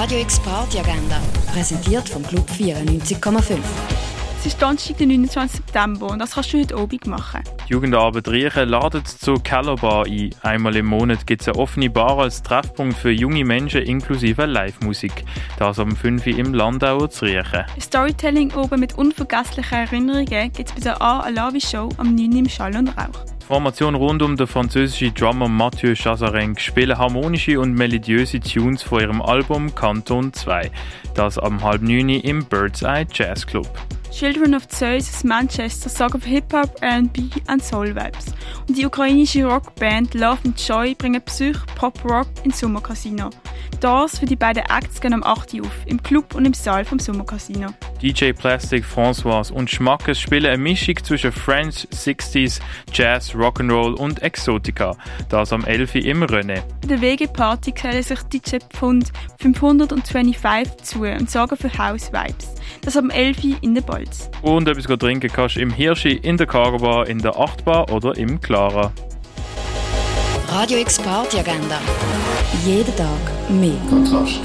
Radio X Party Agenda, präsentiert vom Club 94,5. Es ist Donnerstag, der 29. September und das kannst du heute Abend machen. Die Jugendarbeit Riechen ladet zur Kellerbar ein. Einmal im Monat gibt es eine offene Bar als Treffpunkt für junge Menschen inklusive Live-Musik. Das am 5 Uhr im Landauer zu Riechen. Ein Storytelling oben mit unvergesslichen Erinnerungen gibt es bei der A. Alavi Show am 9. im Schall und Rauch. Formation rund um den französischen Drummer Mathieu Chazarenc spielen harmonische und melodiöse Tunes von ihrem Album Kanton 2. Das am halb neun im Bird's Eye Jazz Club. Children of Zeus aus Manchester sorgen für Hip-Hop, R&B und Soul-Vibes. Und die ukrainische Rockband Love and Joy bringen Psych Pop Rock ins Sommercasino. Das für die beiden Acts gehen am 8. Uhr auf, im Club und im Saal vom Sommercasino. DJ Plastic, François und Schmackes spielen eine Mischung zwischen French, 60s, Jazz, Rock'n'Roll und Exotica. Das am 11. Uhr im René. Bei der WG-Party zählen sich DJ Pfund 525 zu und sorgen für House Vibes. Das am 11. Uhr in der Bolz. Und etwas trinken kannst du im Hirschi, in der Cargo Bar, in der Achtbar oder im Clara. Radio X Party Agenda. Jeden Tag mehr. Kontrast.